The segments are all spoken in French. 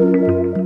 Bonjour et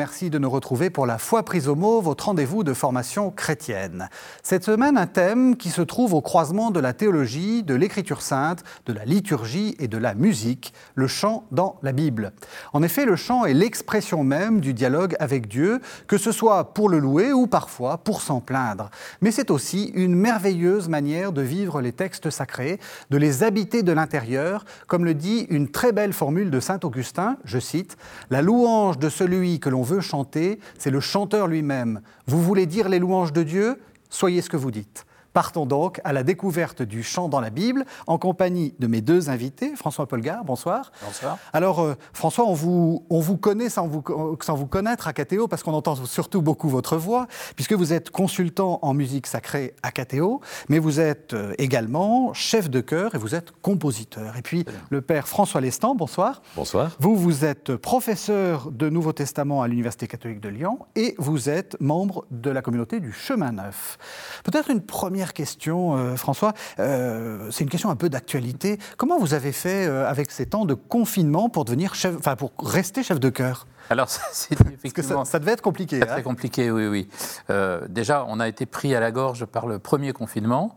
merci de nous retrouver pour la foi prise au mot, votre rendez-vous de formation chrétienne. Cette semaine, un thème qui se trouve au croisement de la théologie, de l'écriture sainte, de la liturgie et de la musique, le chant dans la Bible. En effet, le chant est l'expression même du dialogue avec Dieu, que ce soit pour le louer ou parfois pour s'en plaindre. Mais c'est aussi une merveilleuse manière de vivre les textes sacrés, de les habiter de l'intérieur, comme le dit une très belle formule de Saint Augustin, je cite, La louange de celui que l'on veut chanter, c'est le chanteur lui-même. Vous voulez dire les louanges de Dieu? Soyez ce que vous dites. Partons donc à la découverte du chant dans la Bible en compagnie de mes deux invités. François Polgar, bonsoir. Bonsoir. Alors, euh, François, on vous, on vous connaît sans vous, sans vous connaître à Catéo parce qu'on entend surtout beaucoup votre voix, puisque vous êtes consultant en musique sacrée à Catéo, mais vous êtes euh, également chef de chœur et vous êtes compositeur. Et puis, le père François Lestan, bonsoir. Bonsoir. Vous, vous êtes professeur de Nouveau Testament à l'Université catholique de Lyon et vous êtes membre de la communauté du Chemin Neuf. Peut-être une première première question, euh, François, euh, c'est une question un peu d'actualité. Comment vous avez fait euh, avec ces temps de confinement pour devenir chef, pour rester chef de chœur? Alors, c'est effectivement. Ça, devait être compliqué. Très hein compliqué, oui, oui. Euh, déjà, on a été pris à la gorge par le premier confinement.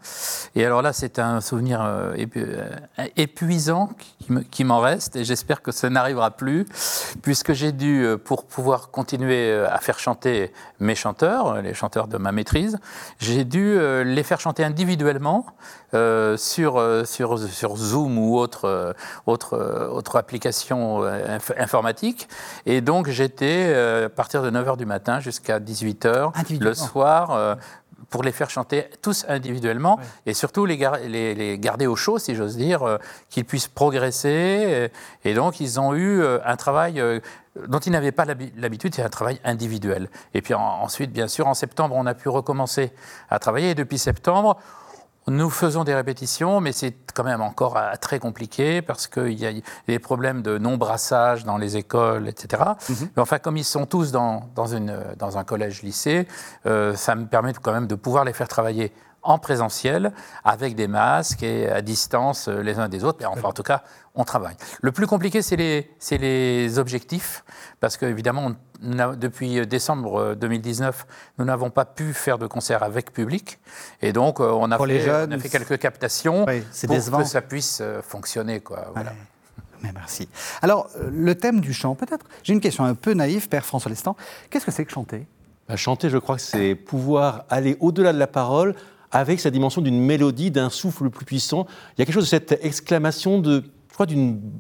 Et alors là, c'est un souvenir euh, euh, épuisant qui m'en reste. Et j'espère que ça n'arrivera plus, puisque j'ai dû, pour pouvoir continuer à faire chanter mes chanteurs, les chanteurs de ma maîtrise, j'ai dû les faire chanter individuellement sur, sur, sur Zoom ou autre, autre, autre application informatique. Et donc, j'étais euh, à partir de 9h du matin jusqu'à 18h le soir euh, pour les faire chanter tous individuellement et surtout les, les, garder au chaud, si j'ose dire, euh, qu'ils puissent progresser. Et, donc ils ont eu un travail dont ils n'avaient pas l'habitude, c'est un travail individuel. Et puis ensuite, bien sûr, en septembre, on a pu recommencer à travailler. Et depuis septembre, nous faisons des répétitions, mais c'est quand même encore euh, très compliqué parce qu'il y a des problèmes de non-brassage dans les écoles, etc. Mhm. Mais enfin, comme ils sont tous dans, dans, une, dans un collège-lycée, euh, ça me permet quand même de pouvoir les faire travailler en présentiel, avec des masques et à distance euh, les uns des autres. Mais enfin, en tout cas, on travaille. Le plus compliqué, c'est les, les, objectifs, parce qu'évidemment, depuis décembre 2019, euh, nous n'avons pas pu faire de concert avec public. Et donc, euh, on a, fait, fait, quelques captations pour que ça puisse fonctionner. Quoi, voilà. Mais merci. Alors, le thème du chant, peut-être, j'ai une question un peu naïve, Père François Lestan. Qu'est-ce que c'est que chanter? Bah, Chanter, je crois que c'est pouvoir aller au-delà de la parole avec sa dimension d'une mélodie, d'un souffle plus puissant. Il y a quelque chose de cette exclamation de, je crois,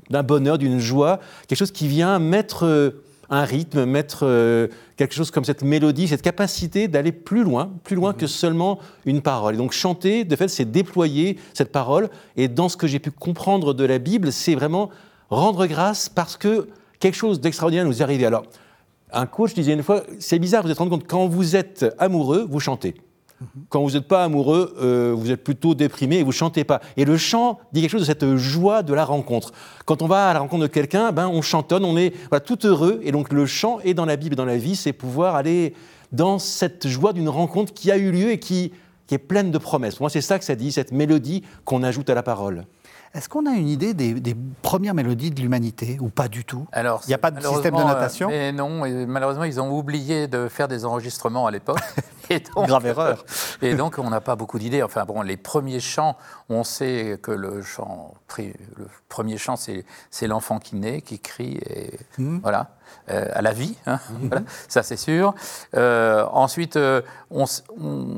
d'un bonheur, d'une joie, quelque chose qui vient mettre euh, un rythme, mettre euh, quelque chose comme cette mélodie, cette capacité d'aller plus loin, plus loin que seulement une parole. Et donc chanter, de fait, c'est déployer cette parole. Et dans ce que j'ai pu comprendre de la Bible, c'est vraiment rendre grâce parce que quelque chose d'extraordinaire nous est arrivé. Alors, un coach disait une fois, c'est bizarre, vous vous êtes rendu compte, quand vous êtes amoureux, vous chantez. Quand vous n'êtes pas amoureux, euh, vous êtes plutôt déprimé et vous chantez pas. Et le chant dit quelque chose de cette joie de la rencontre. Quand on va à la rencontre de quelqu'un, ben on chantonne, on est tout heureux. Et donc le chant est dans la Bible, dans la vie, c'est pouvoir aller dans cette joie d'une rencontre qui a eu lieu et qui, qui est pleine de promesses. Moi, c'est ça que ça dit, cette mélodie qu'on ajoute à la parole. Est-ce qu'on a une idée des, premières mélodies de l'humanité ou pas du tout? Alors, il n'y a pas de système de notation? mais Non, malheureusement, ils ont oublié de faire des enregistrements à l'époque. Grave erreur. Et donc, on n'a pas beaucoup d'idées. Enfin, bon, les premiers chants, on sait que le chant, le premier chant, c'est l'enfant qui naît, qui crie, et hmm. voilà. Euh, à la vie, hein, hmm. voilà, ça c'est sûr. Euh, ensuite, euh, on,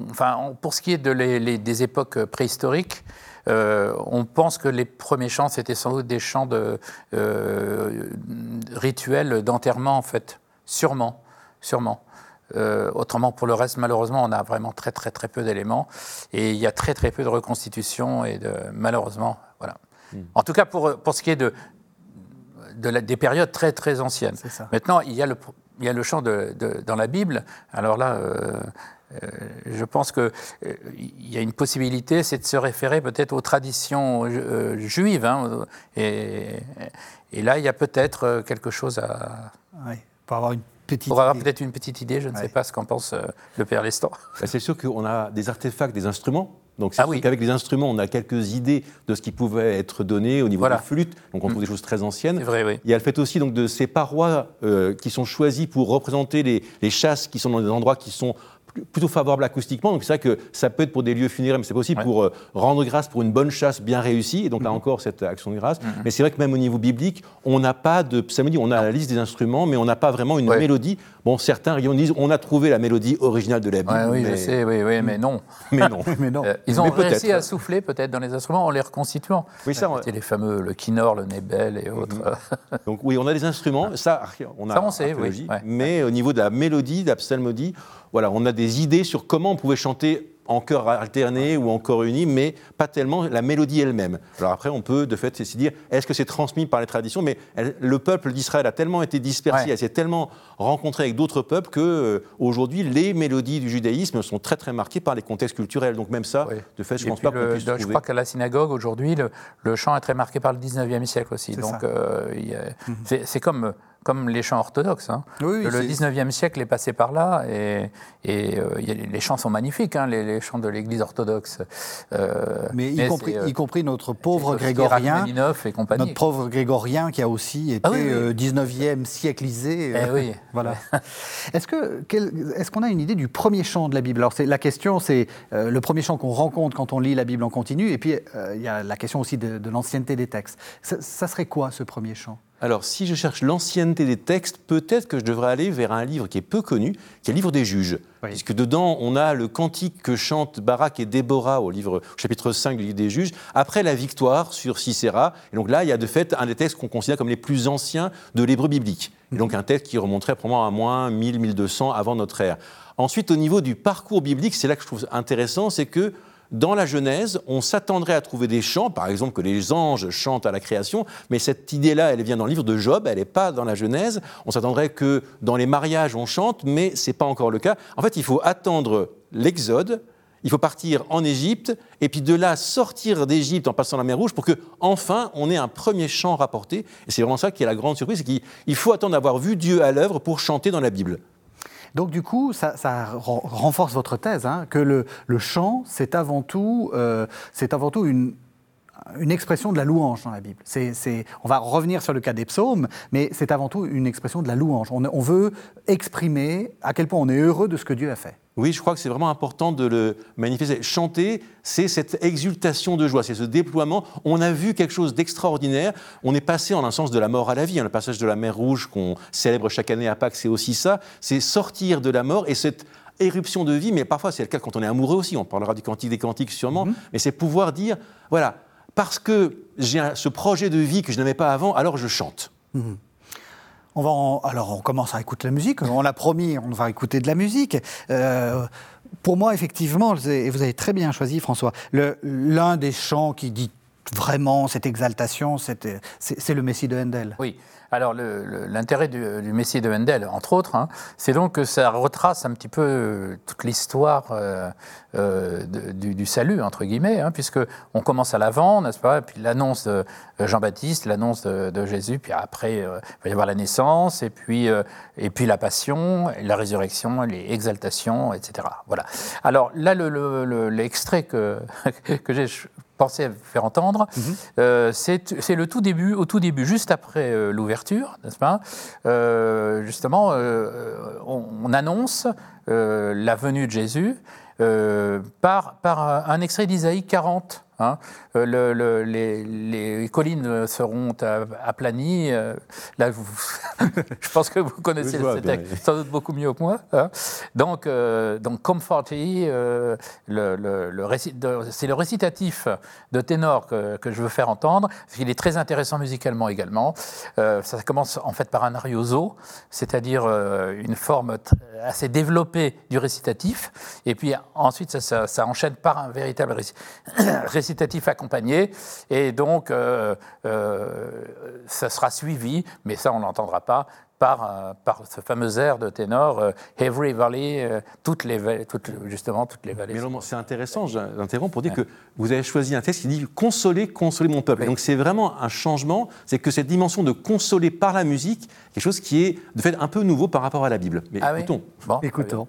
enfin, pour ce qui est de les, des époques préhistoriques, euh, on pense que les premiers chants, c'était sans doute des chants de, euh, rituels d'enterrement, en fait. Sûrement, sûrement. Euh, autrement, pour le reste, malheureusement, on a vraiment très très très peu d'éléments et il y a très très peu de reconstitution et de malheureusement, voilà. Hmm. En tout cas, pour, pour ce qui est de, de des périodes très très anciennes. Maintenant, il y a le, il y a le chant de, dans la Bible. Alors là, euh, je pense qu'il euh, y a une possibilité, c'est de se référer peut-être aux traditions euh, juives. Hein, et, et, là, il y a peut-être quelque chose à. Oui, pour avoir une petite. Pour avoir peut-être une petite idée, je ne sais pas ce qu'en pense le père Lestan. Bah, c'est sûr qu'on a des artefacts, des instruments donc c'est ah oui. qu'avec les instruments, on a quelques idées de ce qui pouvait être donné au niveau de la flûte. Donc on trouve mm. des choses très anciennes. Vrai, oui. Il y a le fait aussi donc, de ces parois qui sont choisies pour représenter les, les, chasses qui sont dans des endroits qui sont plutôt favorable acoustiquement. Donc c'est vrai que ça peut être pour des lieux funéraires, mais c'est possible pour euh, rendre grâce pour une bonne chasse bien réussie. Et donc là mhm. encore, cette action de grâce. Mhm. Mais c'est vrai que même au niveau biblique, on n'a pas de psalmodie. On a la liste des instruments, mais on n'a pas vraiment une mélodie. Bon, certains disent on a trouvé la mélodie originale de la Bible. oui, je sais, oui, oui, mais non. mais non. mais non. Euh, ils ont réussi à souffler peut-être dans les instruments en les reconstituant. Oui, ça. C'était les fameux le Kinor, le Nebel et autres. Mhm. donc oui, on a des instruments. Ça, on a. Ça, on sait, oui. Mais au niveau de la mélodie, de la psalmodie, voilà, on a des idées sur comment on pouvait chanter en chœur alterné ou en chœur uni, mais pas tellement la mélodie elle-même. Alors après, on peut de fait se dire, est-ce que c'est transmis par les traditions Mais le peuple d'Israël a tellement été dispersé, elle s'est tellement rencontrée avec d'autres peuples que euh, aujourd'hui, les mélodies du judaïsme sont très très marquées par les contextes culturels. Donc même ça, de fait, je ne pense pas qu'on puisse Je crois qu'à la synagogue aujourd'hui, le, chant est très marqué par le 19e siècle aussi. Donc euh, mhm. c'est comme comme les chants orthodoxes. Hein. le 19e siècle est passé par là et, et euh, les chants sont magnifiques, hein, les, chants de l'Église orthodoxe. Euh, mais, y, compris, euh, y, compris, notre pauvre Grégorien, et compagnie. notre pauvre Grégorien qui a aussi été 19e ah sièclisé. Eh oui. voilà. est-ce que est-ce qu'on a une idée du premier chant de la Bible? Alors la question, c'est le premier chant qu'on rencontre quand on lit la Bible en continu, et puis il y a la question aussi de, l'ancienneté des textes. ça serait quoi ce premier chant? Alors, si je cherche l'ancienneté des textes, peut-être que je devrais aller vers un livre qui est peu connu, qui est le livre des juges. Puisque dedans, on a le cantique que chantent Barak et Déborah au, livre, chapitre 5 du livre des juges, après la victoire sur Sisera. Et donc là, il y a de fait un des textes qu'on considère comme les plus anciens de l'hébreu biblique. Et donc un texte qui remonterait probablement à moins 1000-1200 avant notre ère. Ensuite, au niveau du parcours biblique, c'est là que je trouve intéressant, c'est que dans la Genèse, on s'attendrait à trouver des chants, par exemple que les anges chantent à la création, mais cette idée-là, elle vient dans le livre de Job, elle n'est pas dans la Genèse. On s'attendrait que dans les mariages, on chante, mais ce n'est pas encore le cas. En fait, il faut attendre l'Exode, il faut partir en Égypte, et puis de là sortir d'Égypte en passant la mer Rouge pour que enfin on ait un premier chant rapporté. Et c'est vraiment ça qui est la grande surprise, c'est qu'il faut attendre d'avoir vu Dieu à l'œuvre pour chanter dans la Bible. Donc du coup, ça, renforce votre thèse, hein, que le, chant, c'est avant tout, euh, c'est avant tout une, expression de la louange dans la Bible. On va revenir sur le cas des psaumes, mais c'est avant tout une expression de la louange. on, veut exprimer à quel point on est heureux de ce que Dieu a fait. Oui, je crois que c'est vraiment important de le manifester. Chanter, c'est cette exultation de joie, c'est ce déploiement. On a vu quelque chose d'extraordinaire. On est passé en un sens de la mort à la vie. Hein. Le passage de la mer Rouge qu'on célèbre chaque année à Pâques, c'est aussi ça. C'est sortir de la mort et cette éruption de vie. Mais parfois, c'est le cas quand on est amoureux aussi. On parlera du cantique des cantiques sûrement. Mm-hmm. Mais c'est pouvoir dire, voilà, parce que j'ai ce projet de vie que je n'avais pas avant, alors je chante. Mm-hmm. On va alors on commence à écouter la musique. On l'a promis, on va écouter de la musique. Euh, pour moi, effectivement, et vous avez très bien choisi, François, l'un des chants qui dit vraiment cette exaltation, c'est le Messie de Handel. Oui. Alors, l'intérêt du, Messie de Handel, entre autres, hein, c'est donc que ça retrace un petit peu euh, toute l'histoire euh, euh, du, salut, entre guillemets, hein, puisque on commence à l'avant, n'est-ce pas Puis l'annonce de Jean-Baptiste, l'annonce de, Jésus, puis après, il va y avoir la naissance, et puis, et puis la passion, la résurrection, les exaltations, etc. Voilà. Alors là, l'extrait que, que j'ai pensé à faire entendre, mhm. euh, c'est le tout début, au tout début, juste après euh, l'ouverture, n'est-ce pas? Euh, Justement, on, annonce la venue de Jésus par, par un extrait d'Isaïe 40. Hein. Euh, les, collines seront aplanies. Euh, là, je pense que vous connaissez le texte sans doute beaucoup mieux que moi. Hein. Donc, euh, donc Comforty, le, c'est le récitatif de ténor que, je veux faire entendre. Il est très intéressant musicalement également. ça commence en fait par un arioso, c'est-à-dire une forme assez développée du récitatif. Et puis ensuite, ça, ça enchaîne par un véritable récitatif accompagné et donc, euh, euh, ça sera suivi, mais ça, on n'entendra pas, par, euh, par ce fameux air de ténor, euh, Every Valley, euh, toutes les, toutes, justement toutes les vallées. Mais c'est intéressant, j'interromps pour dire que vous avez choisi un texte qui dit consoler, consoler mon peuple. Donc c'est vraiment un changement, c'est que cette dimension de consoler par la musique, quelque chose qui est de fait un peu nouveau par rapport à la Bible. Mais Ah oui écoutons. Bon, Écoutons.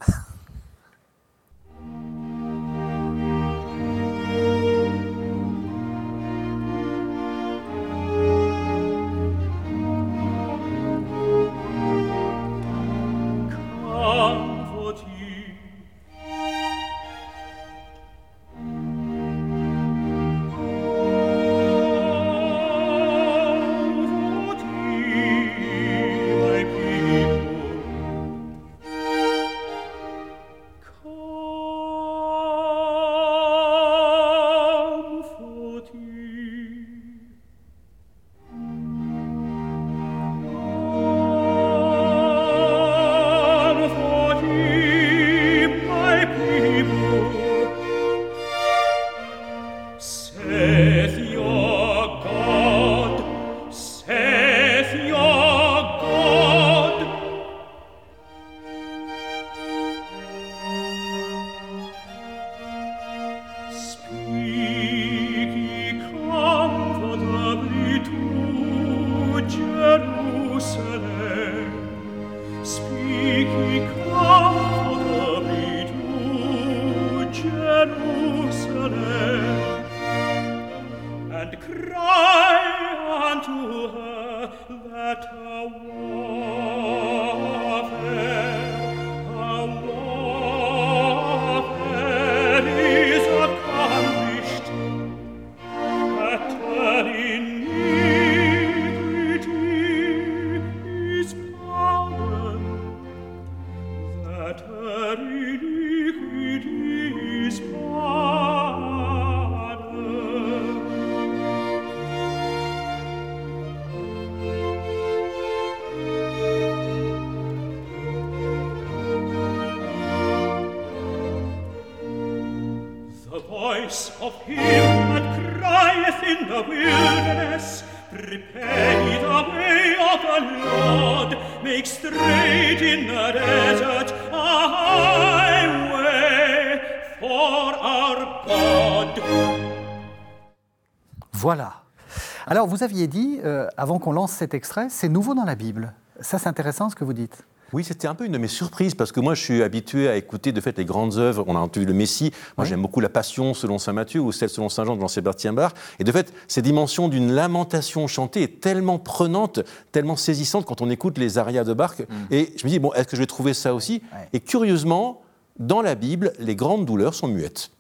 Avant qu'on lance cet extrait, c'est nouveau dans la Bible. Ça, c'est intéressant ce que vous dites. Oui, c'était un peu une de mes surprises parce que moi, je suis habitué à écouter de fait les grandes œuvres. On a entendu le Messie. Moi, Oui. j'aime beaucoup la Passion selon saint Matthieu ou celle selon saint Jean de Jean-Sébastien Bach. Et de fait, ces dimensions d'une lamentation chantée est tellement prenante, tellement saisissante quand on écoute les arias de Bach. Et je me dis bon, est-ce que je vais trouver ça aussi? Et curieusement, dans la Bible, les grandes douleurs sont muettes.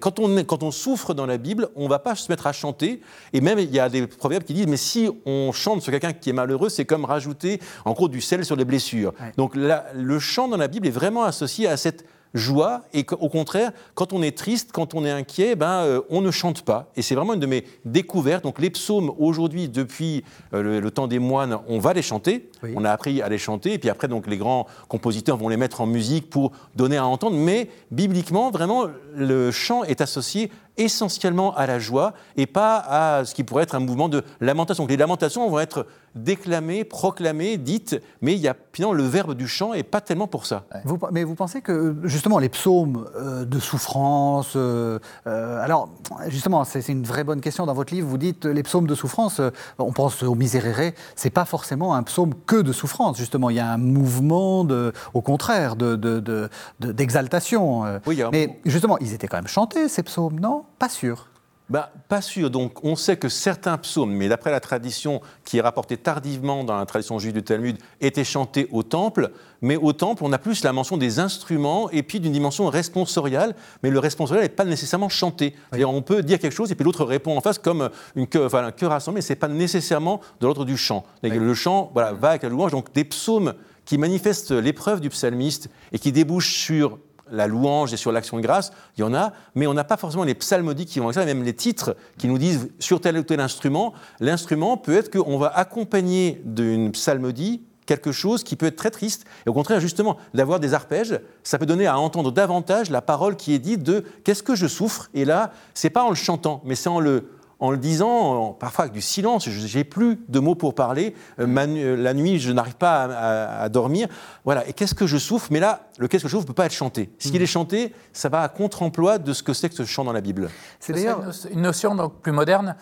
Quand on, est- quand on souffre dans la Bible, on ne va pas se mettre à chanter. Et même, il y a des proverbes qui disent, mais si on chante sur quelqu'un qui est malheureux, c'est comme rajouter, en gros, du sel sur les blessures. Ouais. Donc le chant dans la Bible est vraiment associé à cette joie. Et qu'au contraire, quand on est triste, quand on est inquiet, ben, euh, on ne chante pas. Et c'est vraiment une de mes découvertes. Donc les psaumes, aujourd'hui, depuis euh, le, le temps des moines, on va les chanter. Oui. On a appris à les chanter. Et puis après, donc, les grands compositeurs vont les mettre en musique pour donner à entendre. Mais bibliquement, vraiment, le chant est associé essentiellement à la joie et pas à ce qui pourrait être un mouvement de lamentation. Les lamentations vont être déclamées, proclamées, dites, mais il y a finalement le verbe du chant et pas tellement pour ça. Vous- mais vous pensez que justement les psaumes euh, de souffrance, euh, euh, alors justement c'est une vraie bonne question dans votre livre. Vous dites les psaumes de souffrance, on pense au Miserere, c'est pas forcément un psaume que de souffrance. Justement, il y a un mouvement de, au contraire, de de- de- d'exaltation. Oui, un mais justement, ils étaient quand même chantés ces psaumes, non? Pas sûr. Bah, pas sûr. Donc, on sait que certains psaumes, mais d'après la tradition qui est rapportée tardivement dans la tradition juive du Talmud, étaient chantés au temple. Mais au temple, on a plus la mention des instruments et puis d'une dimension responsoriale. Mais le responsorial n'est pas nécessairement chanté. On peut dire quelque chose et puis l'autre répond en face comme une enfin, un chœur rassemblé, mais ce n'est pas nécessairement de l'ordre du chant. Le chant voilà, va avec la louange. Donc, des psaumes qui manifestent l'épreuve du psalmiste et qui débouchent sur la louange et sur l'action de grâce, il y en a, mais on n'a pas forcément les psalmodies qui vont avec ça, même les titres qui nous disent sur tel ou tel instrument. L'instrument peut être qu'on va accompagner d'une psalmodie quelque chose qui peut être très triste. Et au contraire, justement, d'avoir des arpèges, ça peut donner à entendre davantage la parole qui est dite de qu'est-ce que je souffre? Et là, c'est pas en le chantant, mais c'est en le en le disant, parfois avec du silence, j'ai plus de mots pour parler, euh, euh, la nuit, je n'arrive pas à, dormir. Voilà, et qu'est-ce que je souffre? Mais là, le qu'est-ce que je souffre ne peut pas être chanté. S'il mm. est chanté, ça va à contre-emploi de ce que c'est que ce chant dans la Bible. C'est d'ailleurs une notion donc plus moderne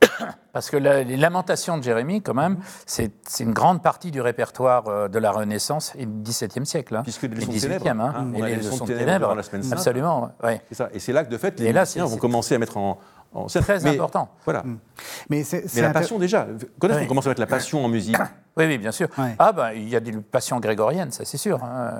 parce que les lamentations de Jérémie, quand même, c'est une grande partie du répertoire euh, de la Renaissance et du XVIIe siècle. Hein, Puisque les leçons XVIIIe, hein, hein, et les, leçons ténèbres, la semaine absolument. Ouais. Ça. Et c'est là que, de fait, les musiciens vont commencer à mettre en, c'est très important. Voilà. Mm. Mais, c'est la passion déjà. Quand est-ce qu'on commence mettre la passion en musique Oui, oui, bien sûr. Ah ben, il y a des passions grégoriennes, ça c'est sûr. Hein.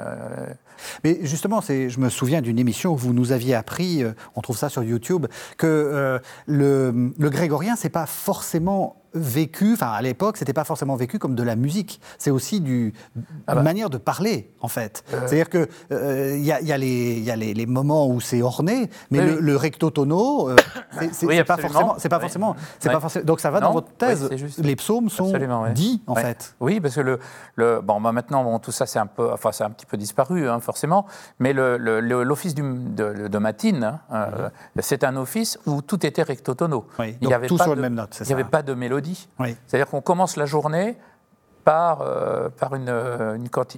Mais justement, je me souviens d'une émission où vous nous aviez appris, euh, on trouve ça sur YouTube, que euh, le, le grégorien, c'est pas forcément vécu, enfin à l'époque, c'était pas forcément vécu comme de la musique. C'est aussi du, ah une bah. manière de parler, en fait. Euh. C'est-à-dire qu'il il y, a, les, moments où c'est orné, mais le, recto tono, euh, c'est pas forcément. C'est pas forcément. C'est pas forcément. Donc ça va dans votre thèse. les psaumes sont dits, en fait. Oui, parce que le, le bon, bah, maintenant, bon, tout ça, c'est un peu, enfin, c'est un petit peu disparu, hein, forcément. Mais l'office de, de, matine, hein, euh, c'est un office où tout était recto tono. il y avait tout sur la même note. Il n'y avait pas de mélodie c'est-à-dire qu'on commence la journée par, euh, par une,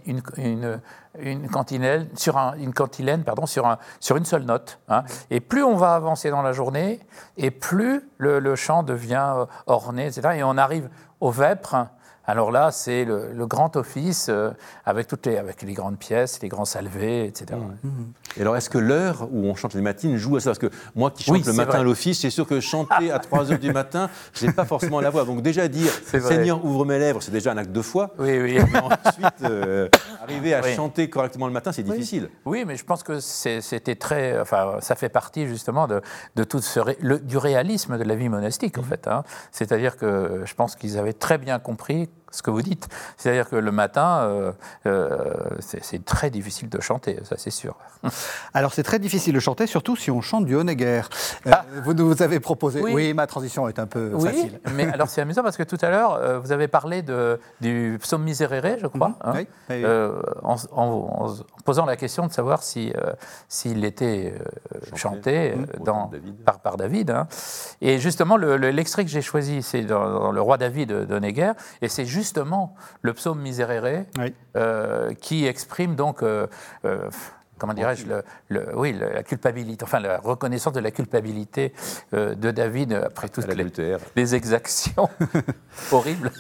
une, une, une, cantilène, sur une cantilène pardon, sur, un, sur une seule note. Hein. Et plus on va avancer dans la journée, et plus le, le chant devient euh, orné, etc. Et on arrive au vêpres, alors là, c'est le, grand office euh, avec, toutes les, avec les grandes pièces, les grands salvés, etc. Et alors, est-ce que l'heure où on chante les matines joue à ça? Parce que moi qui chante le matin à l'office, c'est sûr que chanter à 3 h du matin, je n'ai pas forcément la voix. Donc déjà dire Seigneur, ouvre mes lèvres, c'est déjà un acte de foi. Oui, oui. Mais ensuite, euh, arriver à chanter correctement le matin, c'est difficile. Oui, mais je pense que c'était très. Enfin, ça fait partie justement de, de tout ce, du réalisme de la vie monastique, en mhm. fait. Hein. C'est-à-dire que je pense qu'ils avaient très bien compris ce que vous dites. C'est-à-dire que le matin, euh, euh, c'est très difficile de chanter, ça c'est sûr. Alors c'est très difficile de chanter, surtout si on chante du Honegger. Euh, ah. Vous nous avez proposé. Oui. ma transition est un peu oui, facile. Mais alors c'est amusant parce que tout à l'heure, vous avez parlé de, du psaume miserere, je crois, mhm. hein, oui. en, posant la question de savoir s'il si, s'il était chanté, mhm. dans, Par, par, David. Hein. Et justement, l'extrait que j'ai choisi, c'est dans, Le Roi David d'Honegger, et c'est justement le psaume Miserere euh, qui exprime donc, euh, euh, comment dirais-je, le, oui, la culpabilité, enfin la reconnaissance de la culpabilité de David après toutes les, les, exactions horribles.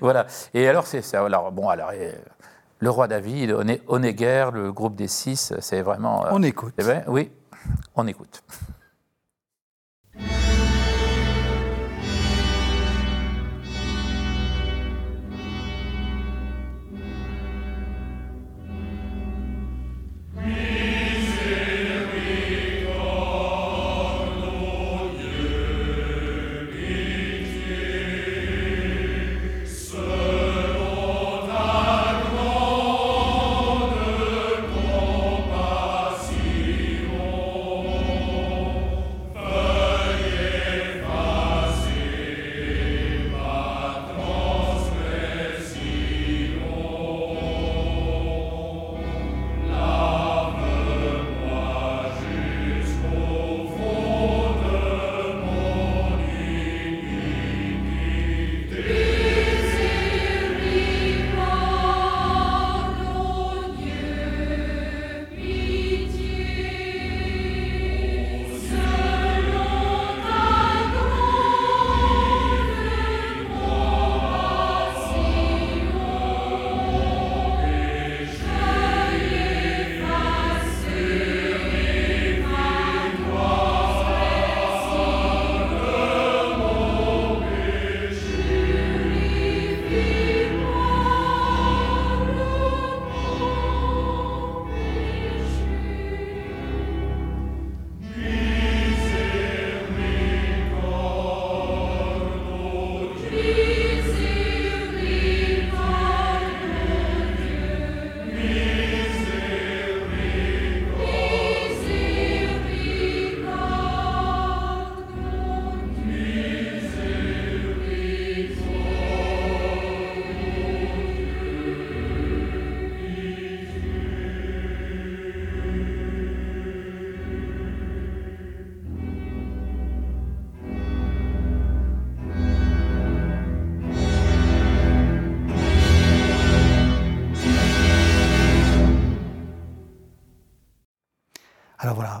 voilà. Et alors, c'est ça. Alors, bon, alors. le roi David, Onéguer, le groupe des six, c'est vraiment. on écoute. Eh ben, oui, on écoute.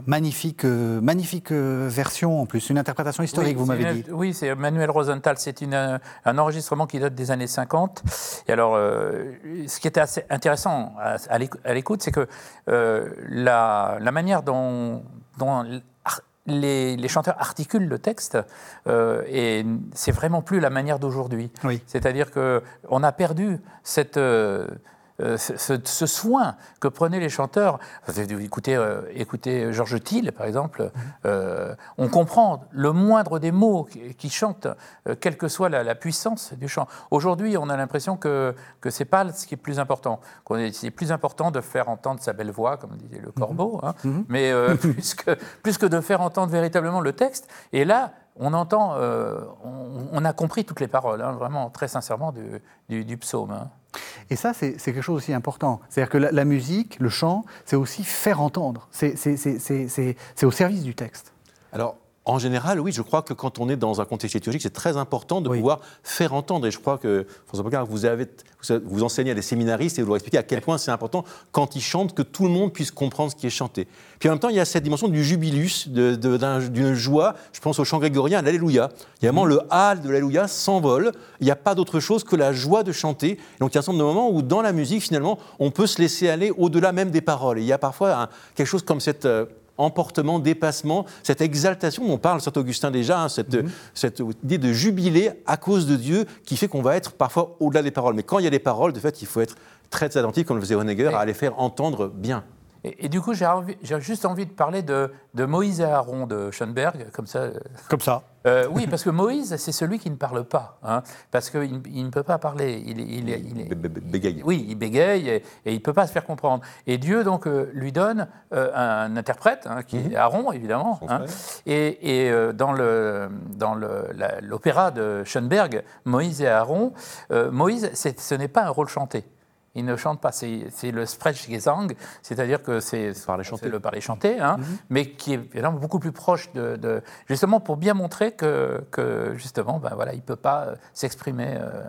Magnifique, euh, magnifique euh, version en plus, une interprétation historique, Oui, vous m'avez dit. Oui, c'est Manuel Rosenthal. C'est euh, un enregistrement qui date des années 50. Et alors, euh, ce qui était assez intéressant à, à l'écou- à l'écoute, c'est que euh, la, la manière dont, les, les chanteurs articulent le texte, euh, et c'est vraiment plus la manière d'aujourd'hui. Oui. C'est-à-dire qu'on a perdu cette, euh, euh, ce, ce- ce soin que prenaient les chanteurs. Vous avez dû écouter, euh, écouter Georges Thiel, par exemple. Euh, on comprend le moindre des mots qui, qui chantent, euh, quelle que soit la, la puissance du chant. Aujourd'hui, on a l'impression que que c'est pas ce qui est plus important. Qu'on est- C'est plus important de faire entendre sa belle voix, comme disait le corbeau, hein, mais euh, plus, que, plus que de faire entendre véritablement le texte. Et là, on entend, euh, on, on a compris toutes les paroles, hein, vraiment très sincèrement, du, du, du psaume. hein. Et ça, c'est quelque chose aussi important. C'est-à-dire que la, musique, le chant, c'est aussi faire entendre. C'est- au service du texte. En général, oui, je crois que quand on est dans un contexte liturgique, c'est très important de Oui. pouvoir faire entendre. Et je crois que, François Bocard, vous, avez, vous, enseignez à des séminaristes et vous leur expliquez à quel point c'est important, quand ils chantent, que tout le monde puisse comprendre ce qui est chanté. Puis en même temps, il y a cette dimension du jubilus, de- de- d'un- d'une joie. Je pense au chant grégorien, à l'Alléluia. Il y a vraiment le hall de l'Alléluia s'envole. Il n'y a pas d'autre chose que la joie de chanter. Donc il y a un certain nombre de moments où, dans la musique, finalement, on peut se laisser aller au-delà même des paroles. Et il y a parfois un- quelque chose comme cette. euh, emportement, dépassement, cette exaltation dont parle Saint Augustin déjà, hein, cette, cette idée de jubilé à cause de Dieu qui fait qu'on va être parfois au-delà des paroles. Mais quand il y a des paroles, de fait, il faut être très attentif, comme le faisait Honegger, à les faire entendre bien. Et, et du coup, j'ai envie- j'ai juste envie de parler de, de Moïse et Aaron de Schoenberg, comme ça. euh, Comme ça. Euh, oui, parce que Moïse, c'est celui qui ne parle pas, hein, parce qu'il il ne peut pas parler. Il, est- il il bé- Bégaye. oui, il bégaye et, et il ne peut pas se faire comprendre. Et Dieu donc euh, lui donne euh, un interprète, hein, qui est Aaron évidemment. Hein. et et, euh, dans le dans le- la- l'opéra de Schoenberg, Moïse et Aaron, euh, Moïse, c'est- ce n'est pas un rôle chanté. Il ne chante pas, c'est le Sprechgesang, c'est-à-dire que c'est le parler chanté, hein, mais qui est évidemment beaucoup plus proche de, de- justement pour bien montrer que, que justement, ben voilà, il peut pas euh, s'exprimer. euh,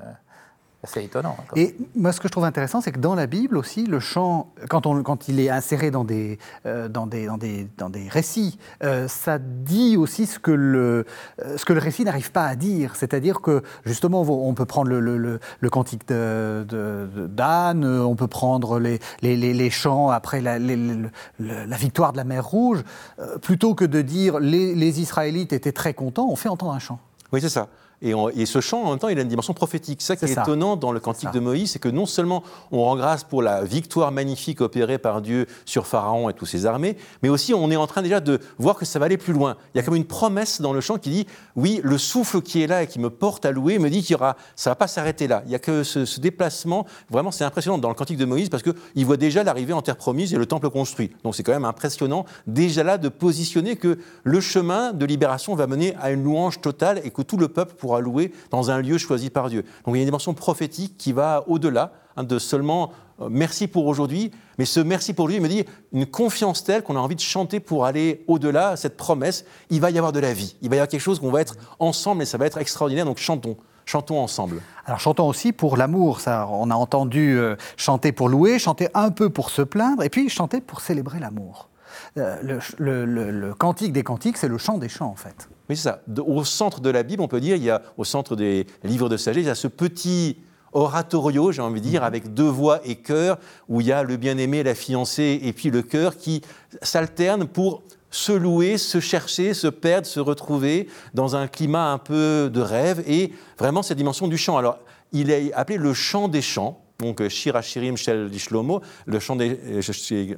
c'est étonnant. hein, Et moi, ce que je trouve intéressant, c'est que dans la Bible aussi, le chant, quand, on, quand il est inséré dans des, euh, dans des, dans des, dans des récits, euh, ça dit aussi ce que le, euh, ce que le récit n'arrive pas à dire. C'est-à-dire que, justement, on peut prendre le, le, le- le cantique de- de- de- d'Anne, on peut prendre les, les, les- les chants après la, les- le- le- la victoire de la mer Rouge. Euh, plutôt que de dire les, les Israélites étaient très contents, on fait entendre un chant. Oui, c'est ça. Et, on- et ce chant, en même temps, il a une dimension prophétique. C'est ça qui est ça. étonnant dans le cantique de Moïse, c'est que non seulement on rend grâce pour la victoire magnifique opérée par Dieu sur Pharaon et toutes ses armées, mais aussi on est en train déjà de voir que ça va aller plus loin. Il y a comme une promesse dans le chant qui dit oui, le souffle qui est là et qui me porte à louer me dit qu'il y aura, ça va pas s'arrêter là. Il y a que ce, ce déplacement. Vraiment, c'est impressionnant dans le cantique de Moïse parce que il voit déjà l'arrivée en terre promise et le temple construit. Donc c'est quand même impressionnant déjà là de positionner que le chemin de libération va mener à une louange totale et que tout le peuple pourra louer dans un lieu choisi par Dieu. Donc il y a une dimension prophétique qui va au-delà hein, de seulement euh, merci pour aujourd'hui, mais ce merci pour lui me dit une confiance telle qu'on a envie de chanter pour aller au-delà, cette promesse, il va y avoir de la vie, il va y avoir quelque chose qu'on va être ensemble et ça va être extraordinaire, donc chantons, chantons ensemble. Alors chantons aussi pour l'amour, ça on a entendu euh, chanter pour louer, chanter un peu pour se plaindre, et puis chanter pour célébrer l'amour. Euh, le, le- le- le cantique des cantiques, c'est le chant des chants en fait. Oui, c'est ça. Au centre de la Bible, on peut dire, il y a au centre des livres de sagesse, il y a ce petit oratorio, j'ai envie de dire, avec deux voix et chœur, où il y a le bien-aimé, la fiancée, et puis le chœur qui s'alternent pour se louer, se chercher, se perdre, se retrouver dans un climat un peu de rêve, et vraiment cette dimension du chant. Alors, il est appelé le chant des chants, donc euh, Shir Hashirim Shel Shlomo, le chant euh,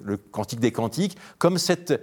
le cantique des cantiques, comme cet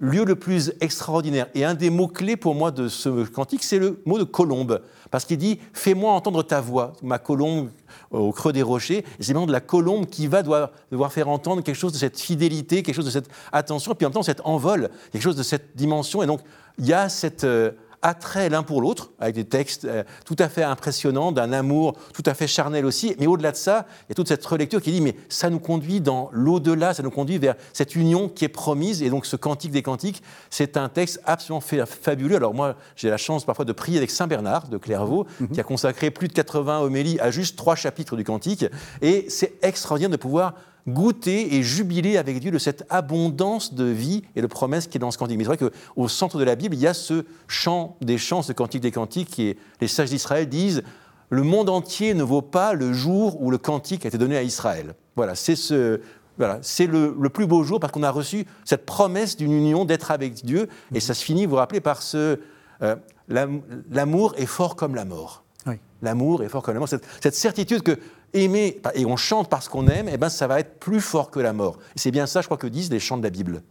lieu le plus extraordinaire. Et un des mots-clés pour moi de ce cantique, c'est le mot de colombe. Parce qu'il dit Fais-moi entendre ta voix, ma colombe au creux des rochers. C'est vraiment de la colombe qui va devoir, devoir faire entendre quelque chose de cette fidélité, quelque chose de cette attention, et puis en même temps cet envol, quelque chose de cette dimension. Et donc, il y a cet euh, attrait l'un pour l'autre, avec des textes euh, tout à fait impressionnants, d'un amour tout à fait charnel aussi. Mais au-delà de ça, il y a toute cette relecture qui dit Mais ça nous conduit dans l'au-delà, ça nous conduit vers cette union qui est promise. Et donc, ce cantique des cantiques, c'est un texte absolument fa- fabuleux. Alors, moi, j'ai la chance parfois de prier avec Saint Bernard de Clairvaux, qui a consacré plus de 80 homélies à juste trois chapitres du cantique. Et c'est extraordinaire de pouvoir goûter et jubiler avec Dieu de cette abondance de vie et de promesses qui est dans ce cantique. Mais c'est vrai qu'au centre de la Bible, il y a ce chant des chants, ce cantique des cantiques, qui est, les sages d'Israël disent le monde entier ne vaut pas le jour où le cantique a été donné à Israël. Voilà, c'est ce, voilà, c'est le, le, plus beau jour parce qu'on a reçu cette promesse d'une union, d'être avec Dieu. Et ça se finit, vous vous rappelez, par ce euh, l'amour est fort comme la mort. Oui. L'amour est fort comme la mort. Cette, cette certitude que aimer, et on chante parce qu'on aime, et ben ça va être plus fort que la mort. C'est bien ça, je crois, que disent les chants de la Bible.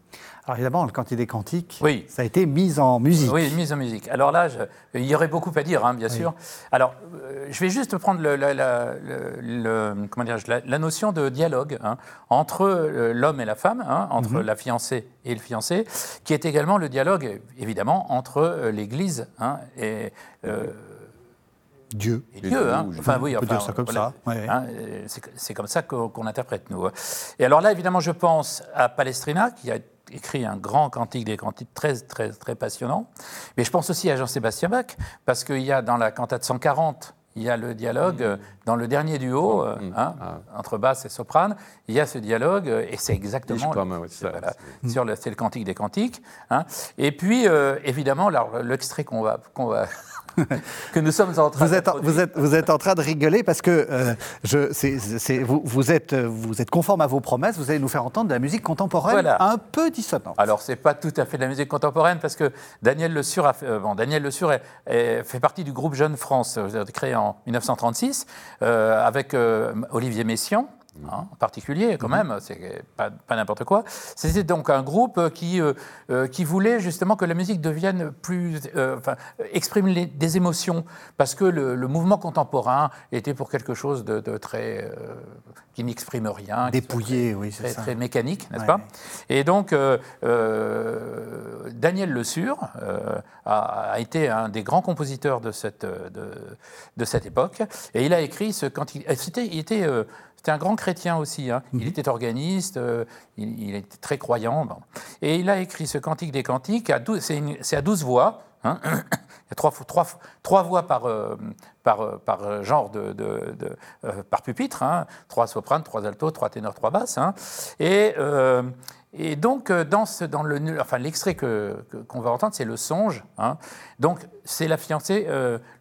Alors évidemment, le Cantique des Cantiques, Oui. ça a été mis en musique. Oui, mise en musique. Alors là, je- il y aurait beaucoup à dire, hein, bien sûr. Alors, euh, je vais juste prendre le, la- la- le- comment la, la notion de dialogue hein, entre euh, l'homme et la femme, hein, entre la fiancée et le fiancé, qui est également le dialogue, évidemment, entre euh, l'Église hein, et, euh, Dieu. et Dieu. hein. Enfin, oui, on peut enfin, dire ça comme ça, ouais. Hein, euh, c'est- comme ça qu'on interprète, nous. Et alors là, évidemment, je pense à Palestrina, qui a écrit un grand cantique des cantiques très, très, très passionnant. Mais je pense aussi à Jean-Sébastien Bach, parce qu'il y a dans la cantate 140, il y a le dialogue, euh, dans le dernier duo, euh, hein, entre basse et soprane, il y a ce dialogue, et c'est exactement... Ouais, c'est ça. voilà, sur le- le cantique des cantiques. hein. Et puis, euh, évidemment, l'extrait qu'on va, qu'on va que nous sommes en train Vous êtes, vous, êtes, vous êtes en train de rigoler parce que euh, je, vous, vous, êtes, vous êtes conforme à vos promesses, vous allez nous faire entendre de la musique contemporaine Voilà. un peu dissonante. Alors, c'est pas tout à fait de la musique contemporaine parce que Daniel Le Sur, a fait, euh, bon, Daniel Le Sur est- fait partie du groupe Jeune France, euh, créé en 1936, euh, avec euh, Olivier Messiaen. Hein, en particulier, quand même, c'est pas, pas n'importe quoi. C'était donc un groupe qui, euh, euh, qui voulait justement que la musique devienne plus. euh, enfin, exprime les- des émotions, parce que le, le mouvement contemporain était pour quelque chose de, de très. euh, qui n'exprime rien. Dépouillé, oui, c'est très, ça. très mécanique, n'est-ce Ouais, pas ouais. Et donc, Daniel Le Sur a, a été un des grands compositeurs de cette, de, de cette époque, et il a écrit ce C'était, il était, c'était un grand chrétien aussi. hein. Mhm. Il était organiste, euh, il, il était très croyant, bon. et il a écrit ce cantique des cantiques. C'est, à 12 voix. hein. Il y a trois, voix par, euh, par, euh, par genre de, de- de- euh, par pupitre, hein. trois sopranes, trois altos, trois ténors, trois basses. hein. Et, et donc, dans, ce, dans le, enfin, l'extrait que, que- qu'on va entendre, c'est le songe. Donc, c'est la fiancée,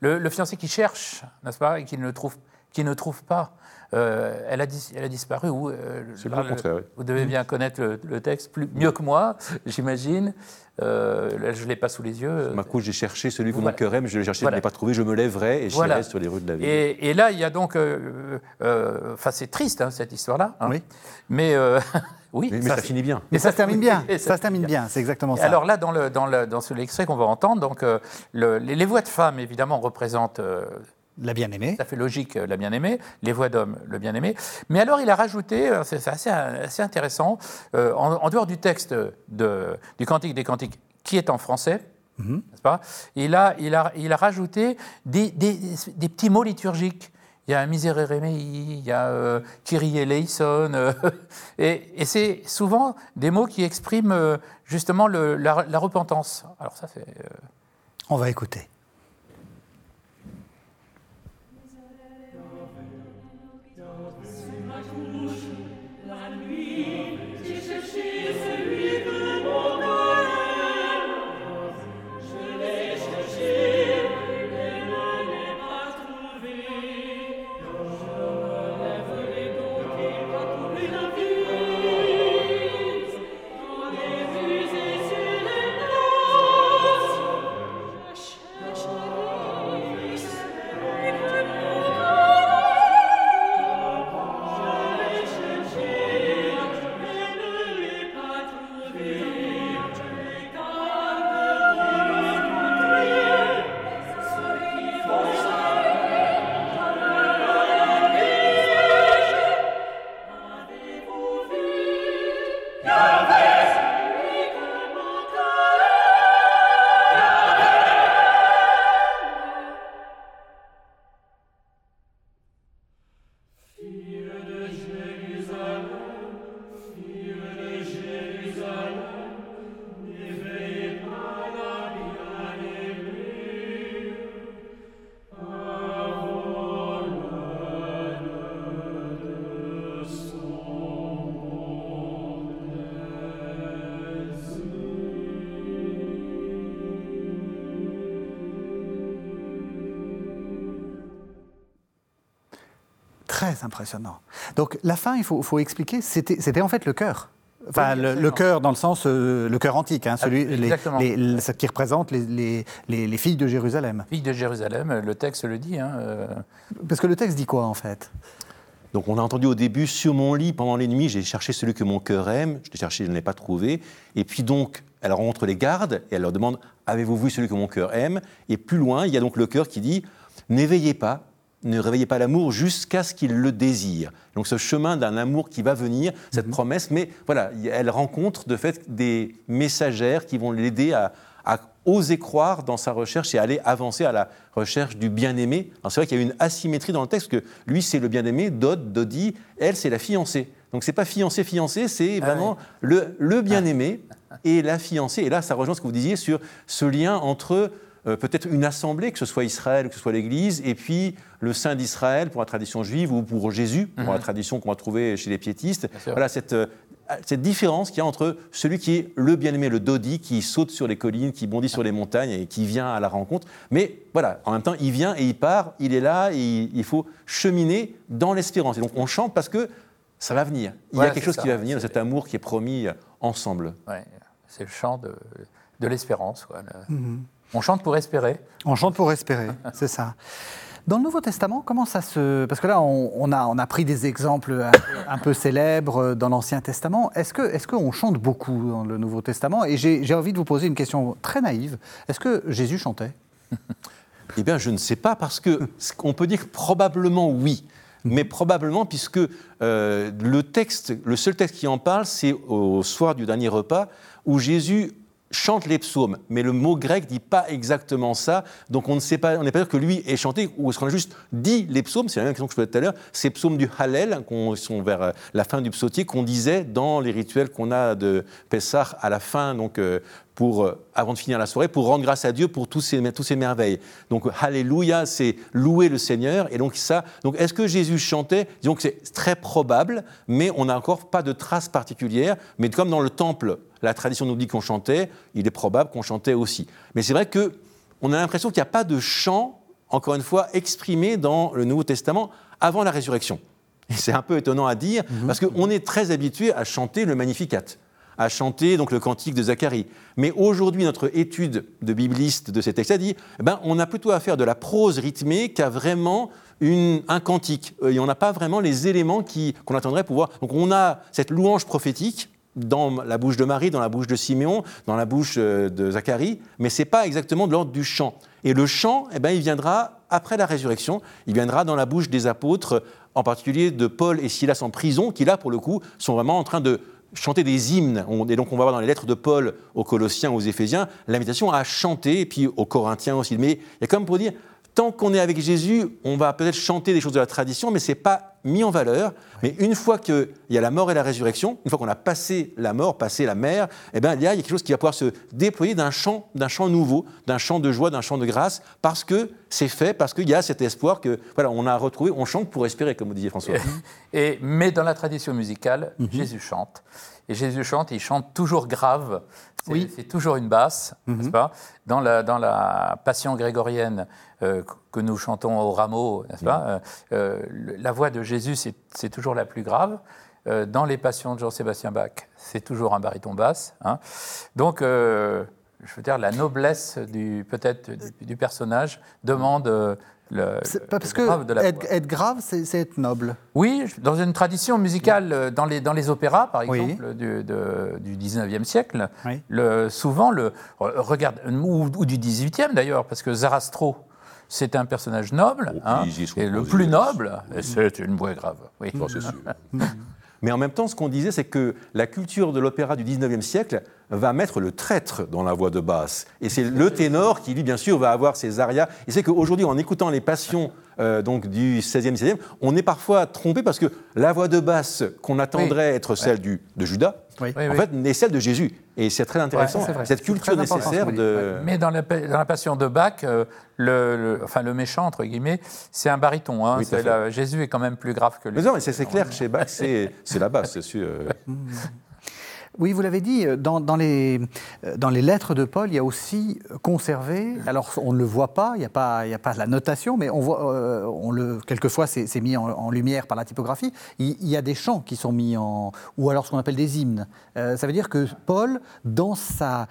le, le fiancé qui cherche, n'est-ce pas, et qui ne trouve, qui ne trouve pas. Euh, elle, a dis- elle a disparu. Ou, euh, C'est là, le contraire, oui. Vous devez bien connaître le, le texte plus, mieux que moi, j'imagine. Euh, là, je ne l'ai pas sous les yeux. Ma couche, j'ai cherché celui que mon Voilà. cœur aime, je l'ai cherché, je Voilà. ne l'ai pas trouvé, je me lèverai et Voilà. j'irai sur les rues de la ville. Et, et là, il y a donc. euh, euh, Enfin, c'est triste, hein, cette histoire-là. hein. Oui. Mais. euh, oui, mais mais ça, finit bien. Et ça se termine bien. Ça se termine bien, c'est exactement ça. alors là, dans, le, dans, le, dans ce l'extrait qu'on va entendre, donc, euh, le- les, les voix de femmes, évidemment, représentent, euh, La bien-aimée. à fait logique, euh, la bien-aimée, les voix d'hommes, le bien-aimé. Mais alors, il a rajouté, euh, c'est assez, assez intéressant, euh, en, en dehors du texte de, du Cantique des Cantiques, qui est en français, n'est-ce pas il a, il, a, il a rajouté des, des- des petits mots liturgiques. Il y a Miserere mei, il y a euh, Kyrie eleison, euh, et, et c'est souvent des mots qui expriment euh, justement le- la, la repentance. Alors ça, c'est... On va écouter. Très impressionnant. Donc la fin, il faut, faut expliquer, c'était en fait le cœur. Enfin, Oui, le, cœur dans le sens, euh, le cœur antique, hein, celui, les, exactement. les- les- ce qui représente les, les- les- les filles de Jérusalem. Fille de Jérusalem, le texte le dit. hein, euh, Parce que le texte dit quoi en fait? Donc on a entendu au début sur mon lit pendant les nuits, j'ai cherché celui que mon cœur aime, je l'ai cherché, je ne l'ai pas trouvé. Et puis donc elle rencontre les gardes et elle leur demande avez-vous vu celui que mon cœur aime? Et plus loin, il y a donc le cœur qui dit n'éveillez pas, ne réveillez pas l'amour jusqu'à ce qu'il le désire. Donc ce chemin d'un amour qui va venir, cette promesse, mais voilà, elle rencontre de fait des messagères qui vont l'aider à, à oser croire dans sa recherche et aller avancer à la recherche du bien-aimé. Alors c'est vrai qu'il y a une asymétrie dans le texte, que lui c'est le bien-aimé, Dod, Dodi, elle c'est la fiancée. Donc c'est pas fiancé, fiancé, c'est Ah vraiment le, le bien-aimé et la fiancée. Et là, ça rejoint ce que vous disiez sur ce lien entre euh, peut-être une assemblée, que ce soit Israël, que ce soit l'Église, et puis le Saint d'Israël pour la tradition juive ou pour Jésus, pour la tradition qu'on va trouver chez les piétistes. Voilà cette, euh, cette différence qu'il y a entre celui qui est le bien-aimé, le Dodi, qui saute sur les collines, qui bondit sur les montagnes et qui vient à la rencontre. Mais voilà, en même temps, il vient et il part, il est là et il, il faut cheminer dans l'espérance. Et donc on chante parce que ça va venir. Il y a quelque chose ça. qui va venir, cet amour qui est promis ensemble. ouais, c'est le chant de, de l'espérance. Mhm. On chante pour espérer. On chante pour espérer, c'est ça. Dans le Nouveau Testament, comment ça se... Parce que là, on, on a, on a pris des exemples un, peu- un peu célèbres dans l'Ancien Testament. Est-ce que- est-ce qu'on chante beaucoup dans le Nouveau Testament? Et j'ai envie de vous poser une question très naïve. Est-ce que Jésus chantait? Eh bien, je ne sais pas, parce que qu'on peut dire probablement oui. Mais probablement, puisque euh, le texte, le seul texte qui en parle, c'est au soir du dernier repas, où Jésus chante les psaumes. Mais le mot grec dit pas exactement ça, donc on ne sait pas, on n'est pas sûr que lui ait chanté, ou est-ce qu'on a juste dit les psaumes, c'est la même question que je posais tout à l'heure, ces psaumes du Hallel, qui sont vers euh, la fin du psautier, qu'on disait dans les rituels qu'on a de Pessah à la fin, donc euh, pour, euh, avant de finir la soirée, pour rendre grâce à Dieu pour tous ces, tous ces merveilles. Donc, Alléluia, c'est louer le Seigneur. Et donc, ça, donc est-ce que Jésus chantait? Disons que c'est très probable, mais on n'a encore pas de traces particulières. Mais comme dans le temple, la tradition nous dit qu'on chantait, il est probable qu'on chantait aussi. Mais c'est vrai que on a l'impression qu'il n'y a pas de chant, encore une fois, exprimé dans le Nouveau Testament avant la résurrection. Et c'est un peu étonnant à dire, parce qu'on est très habitué à chanter le Magnificat à chanter donc le cantique de Zacharie. Mais aujourd'hui, notre étude de bibliste de ces textes a dit, eh ben, on a plutôt à faire de la prose rythmée qu'à vraiment une, un cantique. Et on n'a pas vraiment les éléments qui- qu'on attendrait pour voir. Donc on a cette louange prophétique dans la bouche de Marie, dans la bouche de Siméon, dans la bouche euh, de Zacharie, mais c'est pas exactement de l'ordre du chant. Et le chant, eh ben, il viendra après la résurrection, il viendra dans la bouche des apôtres, en particulier de Paul et Silas en prison, qui là, pour le coup, sont vraiment en train de chanter des hymnes. Et donc on va voir dans les lettres de Paul aux Colossiens, aux Éphésiens, l'invitation à chanter, et puis aux Corinthiens aussi. Mais il y a quand même pour dire, tant qu'on est avec Jésus, on va peut-être chanter des choses de la tradition, mais c'est pas mis en valeur. Mais une fois qu'il y a la mort et la résurrection, une fois qu'on a passé la mort, passé la mer, eh ben, il y a il y a quelque chose qui va pouvoir se déployer d'un chant, d'un chant nouveau, d'un chant de joie, d'un chant de grâce, parce que c'est fait, parce qu'il y a cet espoir que voilà, on a retrouvé, on chante pour espérer, comme vous disiez François. Et, mais dans la tradition musicale, Mhm. Jésus chante. Et Jésus chante, il chante toujours grave. C'est Oui. c'est toujours une basse, Mhm. n'est-ce pas? Dans la, dans la passion grégorienne euh, que nous chantons au rameau, n'est-ce pas euh, euh, La voix de Jésus, c'est c'est toujours la plus grave. Dans les passions de Jean-Sébastien Bach, c'est toujours un baryton basse. hein. Donc, euh, je veux dire, la noblesse du peut-être du, du personnage demande le, pas parce le grave de que la être, voix. être grave, c'est être noble. Oui, dans une tradition musicale, dans les, dans les opéras, par Oui. exemple, du, de- du 19e siècle, Oui. le, souvent, le, re- regarde, ou, ou du 18e d'ailleurs, parce que Zarastro, c'est un personnage noble, Oh, hein, et le plus noble, et c'est une voix grave. Oui. sûr. Mais en même temps, ce qu'on disait, c'est que la culture de l'opéra du 19e siècle va mettre le traître dans la voix de basse. Et c'est le ténor qui, lui, bien sûr, va avoir ses arias. Et c'est qu'aujourd'hui, en écoutant les passions euh, donc, du 16e, 16e, on est parfois trompé parce que la voix de basse qu'on attendrait être celle du, de Judas, Oui. En oui. fait, est celle de Jésus. Et c'est très intéressant, Ouais, cette culture nécessaire de... Mais dans la, pa- dans la passion de Bach, euh, le, le- enfin, le méchant, entre guillemets, c'est un baryton. hein. La- Jésus est quand même plus grave que lui. Mais non, mais c'est clair, chez Bach, c'est c'est la basse, c'est sûr. Oui, vous l'avez dit, euh, dans, dans les, euh, dans les lettres de Paul, il y a aussi conservé, alors on ne le voit pas, il n'y a, pas- a la notation, mais on voit, euh, quelquefois c'est mis en, lumière par la typographie, il, y a des chants qui sont mis en... ou alors ce qu'on appelle des hymnes. Ça veut dire que Paul, dans sa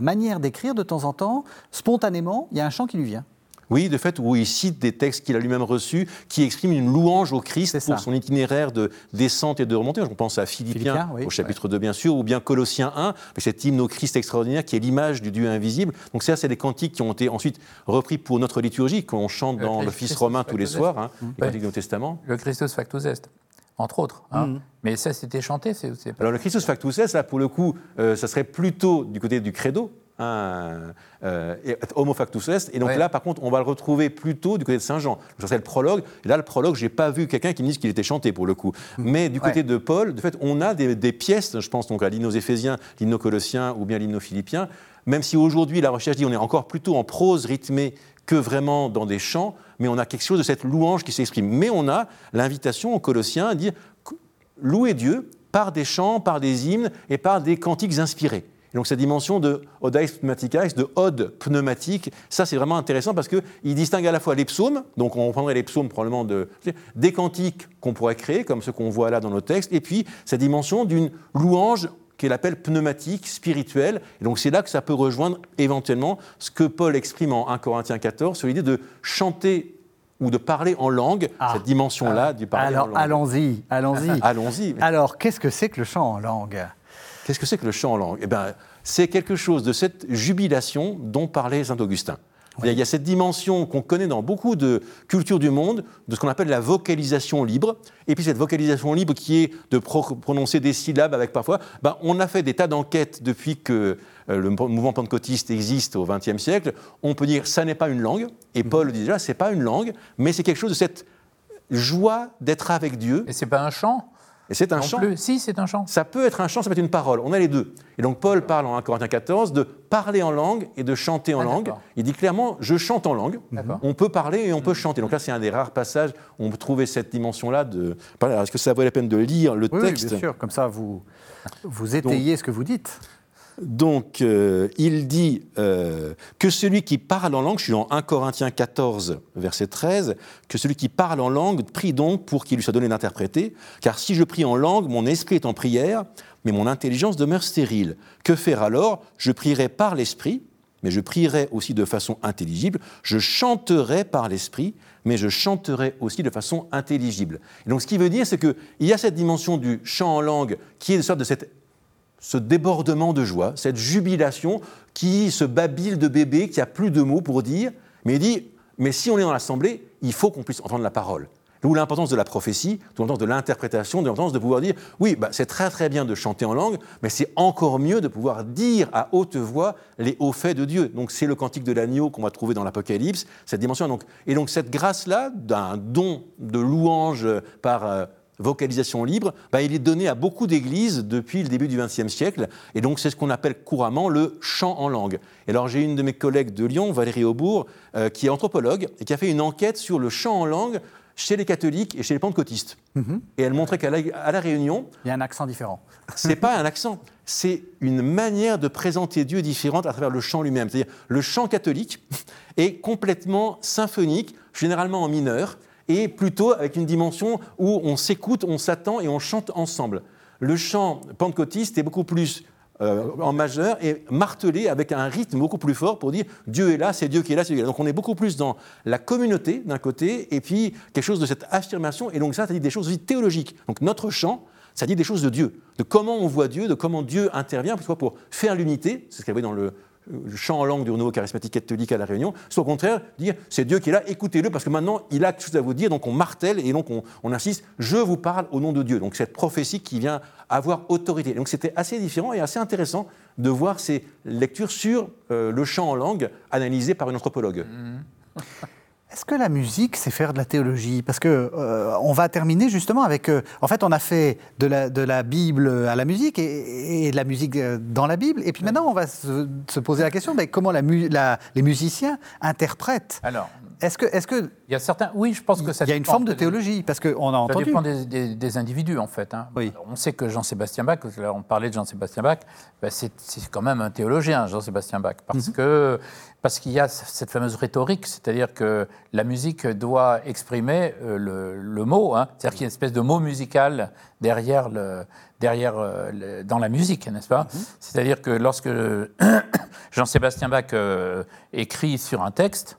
manière d'écrire, de temps en temps, spontanément, il y a un chant qui lui vient. Oui, de fait, où il cite des textes qu'il a lui-même reçus qui expriment une louange au Christ pour son itinéraire de descente et de remontée. Je pense à Philippiens, Philippiens, oui, au chapitre 2, bien sûr, ou bien Colossiens 1, avec cet hymne au Christ extraordinaire qui est l'image du Dieu invisible. Donc, ça, c'est des cantiques qui ont été ensuite repris pour notre liturgie, qu'on chante dans l'Office romain tous les soirs, hein, Est. les cantiques du Nouveau Testament. Le Christus Factus Est, entre autres. hein. Mhm. Mais ça, c'était chanté, pas. Alors le Christus Factus Est, là pour le coup, euh, ça serait plutôt du côté du credo, euh, et- Homo Factus Est, et donc Ouais. là par contre on va le retrouver plutôt du côté de Saint Jean. Ça serait le prologue, et là le prologue, j'ai pas vu quelqu'un qui me dise qu'il était chanté pour le coup. Mais du côté Ouais. de Paul, de fait, on a des, des pièces, je pense donc à l'hymne aux Éphésiens, l'hymne aux Colossiens ou bien l'hymne aux Philippiens, même si aujourd'hui la recherche dit on est encore plutôt en prose rythmée que vraiment dans des chants, mais on a quelque chose de cette louange qui s'exprime. Mais on a l'invitation aux Colossiens à dire louer Dieu par des chants, par des hymnes et par des cantiques inspirés. Et donc cette dimension de odaïs pneumaticais, de ode pneumatique, ça c'est vraiment intéressant parce qu'il distingue à la fois les psaumes, donc on prendrait les psaumes probablement de, des cantiques qu'on pourrait créer, comme ceux qu'on voit là dans nos textes, et puis cette dimension d'une louange qu'il appelle pneumatique, spirituelle. Et donc c'est là que ça peut rejoindre éventuellement ce que Paul exprime en 1 Corinthiens 14 sur l'idée de chanter ou de parler en langue, Ah. cette dimension-là du parler Alors en langue. allons-y, allons-y. Allons-y. Alors, qu'est-ce que c'est que le chant en langue? Qu'est-ce que c'est que le chant en langue? Eh bien, c'est quelque chose de cette jubilation dont parlait saint Augustin. Il y a cette dimension qu'on connaît dans beaucoup de cultures du monde, de ce qu'on appelle la vocalisation libre. Et puis cette vocalisation libre qui est de pro- prononcer des syllabes avec parfois. ben, on a fait des tas d'enquêtes depuis que euh, le mouvement pentecôtiste existe au XXe siècle. On peut dire ça n'est pas une langue. Et Paul dit déjà, c'est pas une langue, mais c'est quelque chose de cette joie d'être avec Dieu. Et c'est pas un chant? Et c'est un chant. Si, c'est un chant. Ça peut être un chant, ça peut être une parole. On a les deux. Et donc Paul parle en 1 Corinthiens 14 de parler en langue et de chanter en Ah, langue. Il dit clairement, je chante en langue. On peut parler et on peut chanter. Donc là, c'est un des rares passages où on peut trouver cette dimension-là de... Est-ce que ça vaut la peine de lire le Oui, oui, texte? bien sûr, comme ça vous, vous étayez ce que vous dites. Donc, euh, il dit euh, que celui qui parle en langue, je suis dans 1 Corinthiens 14, verset 13, que celui qui parle en langue prie donc pour qu'il lui soit donné d'interpréter, car si je prie en langue, mon esprit est en prière, mais mon intelligence demeure stérile. Que faire alors? Je prierai par l'esprit, mais je prierai aussi de façon intelligible. Je chanterai par l'esprit, mais je chanterai aussi de façon intelligible. Donc, ce qui veut dire, c'est qu'il y a cette dimension du chant en langue qui est de sorte de cette ce débordement de joie, cette jubilation qui se babille de bébé, qui a plus de mots pour dire, mais il dit, mais si on est dans l'assemblée, il faut qu'on puisse entendre la parole. D'où l'importance de la prophétie, l'importance de l'interprétation, d'où l'importance de pouvoir dire, oui, bah, c'est très très bien de chanter en langue, mais c'est encore mieux de pouvoir dire à haute voix les hauts faits de Dieu. Donc c'est le cantique de l'agneau qu'on va trouver dans l'Apocalypse, cette dimension. Donc, et donc cette grâce-là, d'un don de louange par... euh, vocalisation libre, bah, il est donné à beaucoup d'églises depuis le début du XXe siècle, et donc c'est ce qu'on appelle couramment le chant en langue. Et alors j'ai une de mes collègues de Lyon, Valérie Aubourg, euh, qui est anthropologue et qui a fait une enquête sur le chant en langue chez les catholiques et chez les pentecôtistes. Et elle montrait qu'à la, à la Réunion, Il y a un accent différent. c'est pas un accent, c'est une manière de présenter Dieu différente à travers le chant lui-même. C'est-à-dire le chant catholique est complètement symphonique, généralement en mineur, et plutôt avec une dimension où on s'écoute, on s'attend et on chante ensemble. Le chant pentecôtiste est beaucoup plus euh, en majeur et martelé avec un rythme beaucoup plus fort pour dire Dieu est là, c'est Dieu qui est là, c'est Dieu qui est là. Donc on est beaucoup plus dans la communauté d'un côté et puis quelque chose de cette affirmation. Et donc ça, ça dit des choses aussi théologiques. Donc notre chant, ça dit des choses de Dieu, de comment on voit Dieu, de comment Dieu intervient, soit pour faire l'unité, c'est ce qu'il y avait dans le, le chant en langue du renouveau charismatique catholique à La Réunion, soit au contraire dire c'est Dieu qui est là, écoutez-le parce que maintenant il a quelque chose à vous dire, donc on martèle et donc on, insiste, je vous parle au nom de Dieu. Donc cette prophétie qui vient avoir autorité. Donc c'était assez différent et assez intéressant de voir ces lectures sur euh, le chant en langue analysées par une anthropologue. Est-ce que la musique, c'est faire de la théologie? Parce que euh, on va terminer justement avec. euh, en fait, on a fait de la, de la Bible à la musique et, et de la musique euh, dans la Bible. Et puis maintenant, on va se, se poser la question mais comment la mu- la- les musiciens interprètent Alors, Est-ce que, est-ce que Il y a certains, oui, je pense que ça il y a une forme de théologie Parce qu'on a Ça entendu. dépend des, des- des individus, en fait. hein. Oui. On sait que Jean-Sébastien Bach, là, on parlait de Jean-Sébastien Bach, ben, c'est quand même un théologien, Jean-Sébastien Bach, parce Mhm. que parce qu'il y a cette fameuse rhétorique, c'est-à-dire que la musique doit exprimer euh, le, le mot, hein. c'est-à-dire qu'il y a une espèce de mot musical derrière, le, derrière euh, le- dans la musique, n'est-ce pas? Mhm. C'est-à-dire que lorsque Jean-Sébastien Bach euh, écrit sur un texte,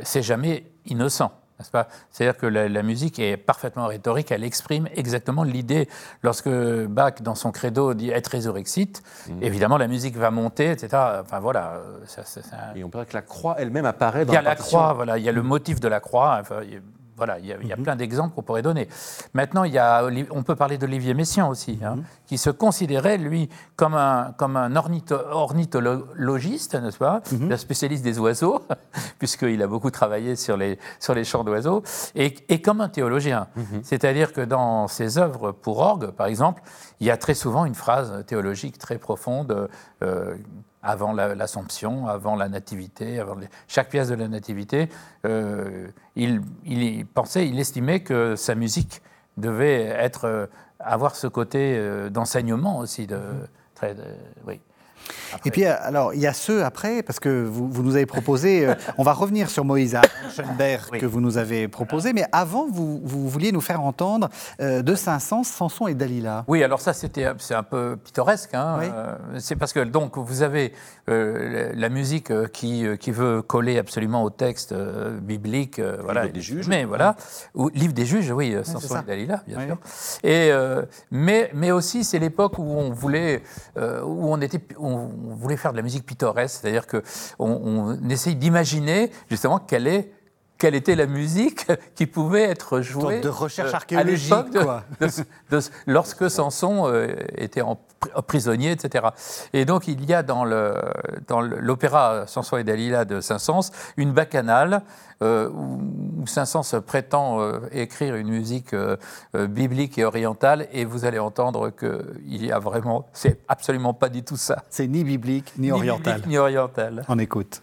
c'est jamais innocent. n'est-ce pas? C'est-à-dire que la, la musique est parfaitement rhétorique, elle exprime exactement l'idée. Lorsque Bach, dans son credo, dit être résurrexite, évidemment la musique va monter, etc. Enfin voilà, ça- ça- ça- Et on peut dire que la croix elle-même apparaît dans il y a la la croix, voilà, il y a le motif de la croix. enfin, il voilà, il y a, il y a plein d'exemples qu'on pourrait donner. Maintenant, il y a, on peut parler d'Olivier Messiaen aussi, hein, qui se considérait, lui, comme un, comme un ornitho- ornithologiste, n'est-ce pas Un spécialiste des oiseaux, puisqu'il a beaucoup travaillé sur les, sur les chants d'oiseaux, et, et comme un théologien. C'est-à-dire que dans ses œuvres pour orgue, par exemple, il y a très souvent une phrase théologique très profonde. euh, avant la- l'Assomption, avant la Nativité, avant les- chaque pièce de la Nativité, euh, il, il pensait, il estimait que sa musique devait être, euh, avoir ce côté euh, d'enseignement aussi. De, très, de- oui. Après- Et puis, euh, alors, il y a ceux après, parce que vous, vous nous avez proposé, euh, on va revenir sur Moïse Schoenberg Oui. que vous nous avez proposé, mais avant, vous, vous vouliez nous faire entendre euh, de Saint-Saëns, Samson et Dalila. Oui, alors ça, c'était, c'est un peu pittoresque. hein, Oui. euh, c'est parce que donc vous avez euh, la musique qui, qui veut coller absolument au texte euh, biblique, euh, voilà. des juges. Mais voilà, ou livre des juges, oui, euh, Samson et Dalila, bien Oui. sûr. Et euh, mais mais aussi c'est l'époque où on voulait euh, où on était on voulait faire de la musique pittoresque, c'est-à-dire que on, on essaye d'imaginer justement quelle est quelle était la musique qui pouvait être jouée de recherche euh, archéologique, à l'époque de- quoi. de- de- lorsque Samson euh, était en pri- prisonnier, etc. Et donc il y a dans le- dans le- l'opéra Samson et Dalila de Saint-Saëns une bacchanale euh, où, Saint-Saëns prétend euh, écrire une musique euh, biblique et orientale, et vous allez entendre qu'il y a vraiment, c'est absolument pas du tout ça, C'est ni biblique ni, oriental. biblique ni oriental. On écoute.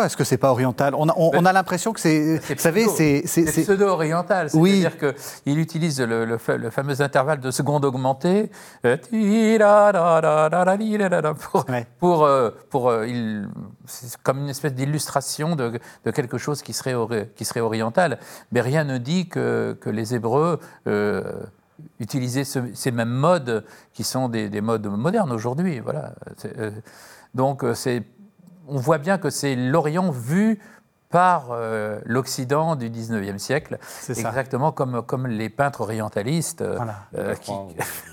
Pourquoi est-ce que c'est pas oriental? On a, on- on a l'impression que c'est, C'est vous savez, c'est, c'est- pseudo-oriental, Oui. c'est-à-dire qu'il utilise le, le le fameux intervalle de seconde augmentée euh, pour, Ouais. pour, euh, pour, euh, il- c'est comme une espèce d'illustration de, de quelque chose qui serait, ori- qui serait oriental. Mais rien ne dit que, que les Hébreux euh, utilisaient ce- ces mêmes modes qui sont des, des modes modernes aujourd'hui. Voilà. C'est, euh, donc c'est on voit bien que c'est l'Orient vu par euh, l'Occident du 19e siècle, C'est ça. exactement comme, comme les peintres orientalistes euh, Voilà. euh, qui,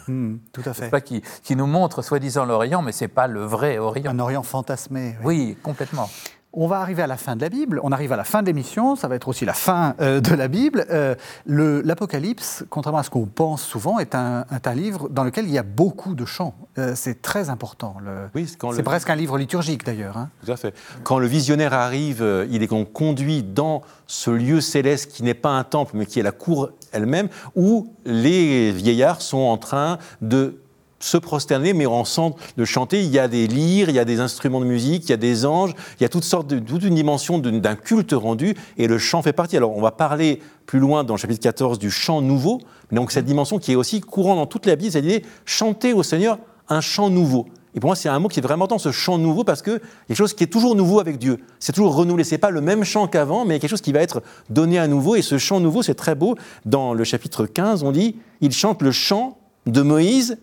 tout à fait. pas, qui, qui nous montrent soi-disant l'Orient, mais ce n'est pas le vrai Orient. Un Orient fantasmé. oui. Oui, complètement. On va arriver à la fin de la Bible, on arrive à la fin de l'émission, ça va être aussi la fin euh, de la Bible. Euh, L'Apocalypse, contrairement à ce qu'on pense souvent, est un, est un livre dans lequel il y a beaucoup de chants. Euh, c'est très important. le- Oui, c'est le- presque un livre liturgique d'ailleurs. hein. Tout à fait. Quand le visionnaire arrive, il est conduit dans ce lieu céleste qui n'est pas un temple, mais qui est la cour elle-même, où les vieillards sont en train de se prosterner, mais en centre de chanter. Il y a des lyres, il y a des instruments de musique, il y a des anges, il y a toutes sortes de, toute une dimension d'un culte rendu, et le chant fait partie. Alors, on va parler plus loin dans le chapitre 14 du chant nouveau, mais donc cette dimension qui est aussi courante dans toute la Bible, c'est-à-dire chanter au Seigneur un chant nouveau. Et pour moi, c'est un mot qui est vraiment important, ce chant nouveau, parce que quelque chose qui est toujours nouveau avec Dieu. C'est toujours renouvelé. C'est pas le même chant qu'avant, mais quelque chose qui va être donné à nouveau. Et ce chant nouveau, c'est très beau. Dans le chapitre 15, on dit il chante le chant de Moïse,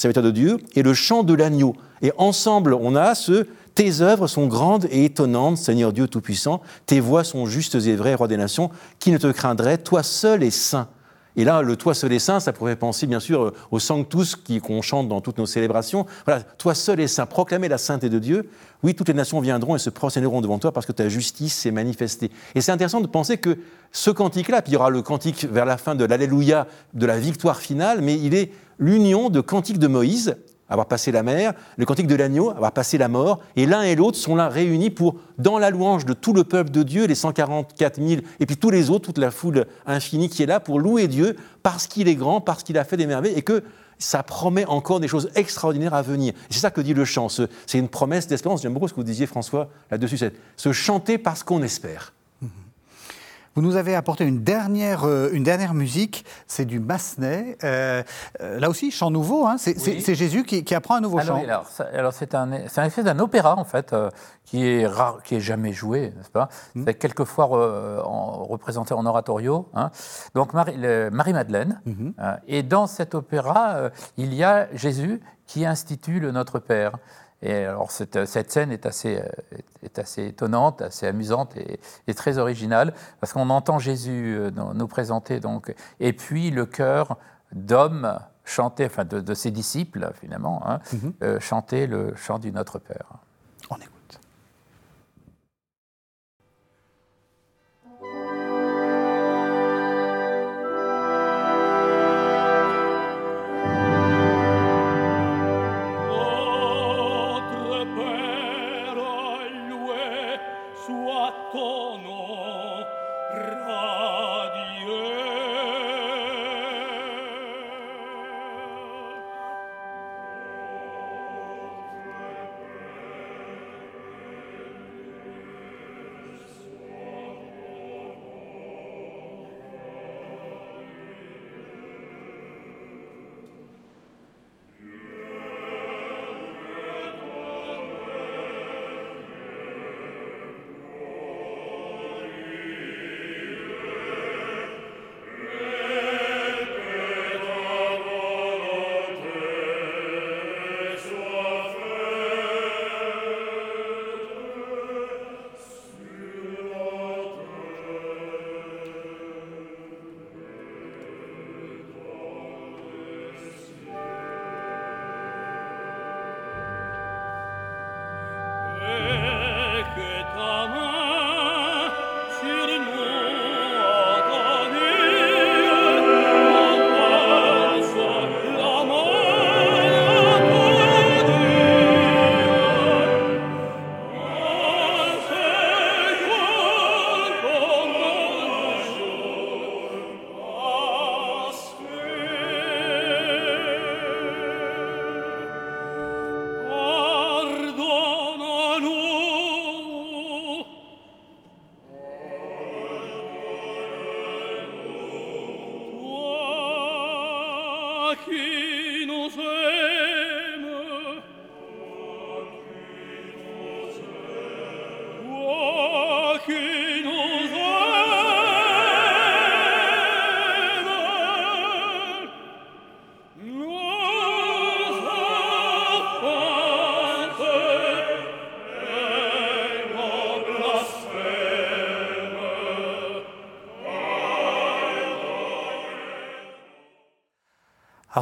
serviteur de Dieu, et le chant de l'agneau. Et ensemble, on a ce tes œuvres sont grandes et étonnantes, Seigneur Dieu Tout-Puissant. Tes voix sont justes et vraies, Roi des nations. Qui ne te craindrait Toi seul est saint. Et là, le Toi seul est saint, ça pourrait penser bien sûr au Sanctus qu'on chante dans toutes nos célébrations. Voilà, Toi seul est saint, proclamer la sainteté de Dieu. Oui, toutes les nations viendront et se prosterneront devant toi parce que ta justice s'est manifestée. Et c'est intéressant de penser que ce cantique-là, puis il y aura le cantique vers la fin de l'Alléluia, de la victoire finale, mais il est l'union de cantique de Moïse, avoir passé la mer, le cantique de l'agneau, avoir passé la mort, et l'un et l'autre sont là réunis pour, dans la louange de tout le peuple de Dieu, les 144 000, et puis tous les autres, toute la foule infinie qui est là pour louer Dieu parce qu'il est grand, parce qu'il a fait des merveilles, et que ça promet encore des choses extraordinaires à venir. C'est ça que dit le chant, ce- c'est une promesse d'espérance. J'aime beaucoup ce que vous disiez, François, là-dessus, c'est se chanter parce qu'on espère. Vous nous avez apporté une dernière, euh, une dernière musique, c'est du Massenet. Euh, euh, là aussi, chant nouveau, hein, c'est Oui. Jésus qui, qui apprend un nouveau Alors, chant. alors, c'est un, un effet d'un opéra en fait euh, qui est rare, qui est jamais joué, n'est-ce pas? Hmm. C'est quelquefois en- représenté en oratorio. hein. Donc Marie, le- Marie-Madeleine. Mhm. euh, et dans cet opéra, il y a Jésus qui institue le Notre Père. Et alors cette, cette scène est assez, euh, est- assez étonnante, assez amusante et, et très originale parce qu'on entend Jésus euh, nous présenter donc, et puis le chœur d'hommes chanter, enfin de, de ses disciples finalement, hein, euh, chanter le chant du Notre Père.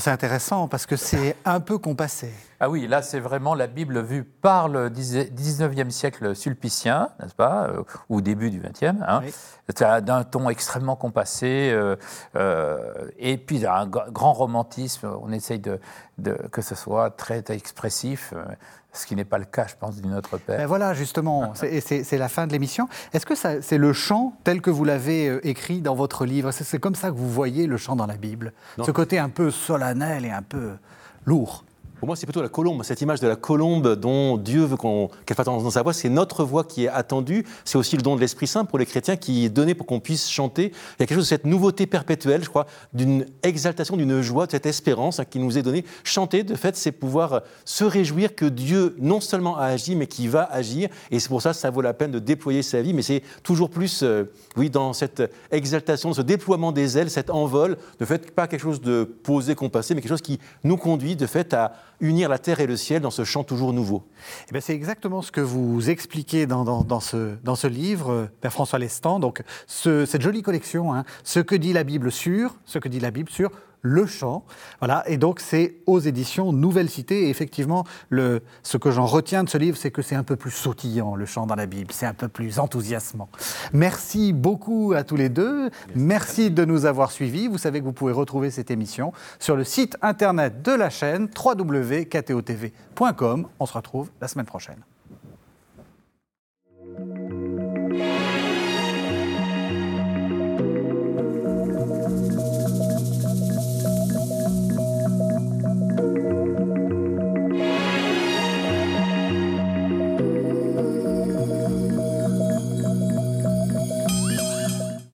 C'est intéressant parce que c'est un peu compassé. Ah oui, là c'est vraiment la Bible vue par le 19e siècle sulpicien, n'est-ce pas, euh, ou début du 20e, hein, d'un ton extrêmement compassé, euh, euh, et puis un grand romantisme, on essaye de, que ce soit très expressif, ce qui n'est pas le cas, je pense, du Notre Père. Ben voilà, justement, c'est la fin de l'émission. Est-ce que c'est le chant tel que vous l'avez écrit dans votre livre? C'est comme ça que vous voyez le chant dans la Bible? Ce côté un peu solennel et un peu lourd pour moi, c'est plutôt la colombe, cette image de la colombe dont Dieu veut qu'elle fasse entendre sa voix. C'est notre voix qui est attendue. C'est aussi le don de l'Esprit Saint pour les chrétiens qui est donné pour qu'on puisse chanter. Il y a quelque chose de cette nouveauté perpétuelle, je crois, d'une exaltation, d'une joie, de cette espérance hein, qui nous est donnée. Chanter, de fait, c'est pouvoir se réjouir que Dieu non seulement a agi, mais qui va agir. Et c'est pour ça que ça vaut la peine de déployer sa vie. Mais c'est toujours plus, euh, oui, dans cette exaltation, ce déploiement des ailes, cet envol, de fait, pas quelque chose de posé, compassé, mais quelque chose qui nous conduit, de fait, à unir la terre et le ciel dans ce chant toujours nouveau. Eh c'est exactement ce que vous expliquez dans, ce, dans ce, livre, Père François Lestan. Donc, cette jolie collection, hein, ce que dit la Bible sur, ce que dit la Bible sur le chant. Voilà, et donc c'est aux éditions Nouvelle Cité. Et effectivement, le, ce que j'en retiens de ce livre, c'est que c'est un peu plus sautillant, le chant dans la Bible, c'est un peu plus enthousiasmant. Merci beaucoup à tous les deux. Merci de nous avoir suivis. Vous savez que vous pouvez retrouver cette émission sur le site internet de la chaîne www.ktotv.com. On se retrouve la semaine prochaine.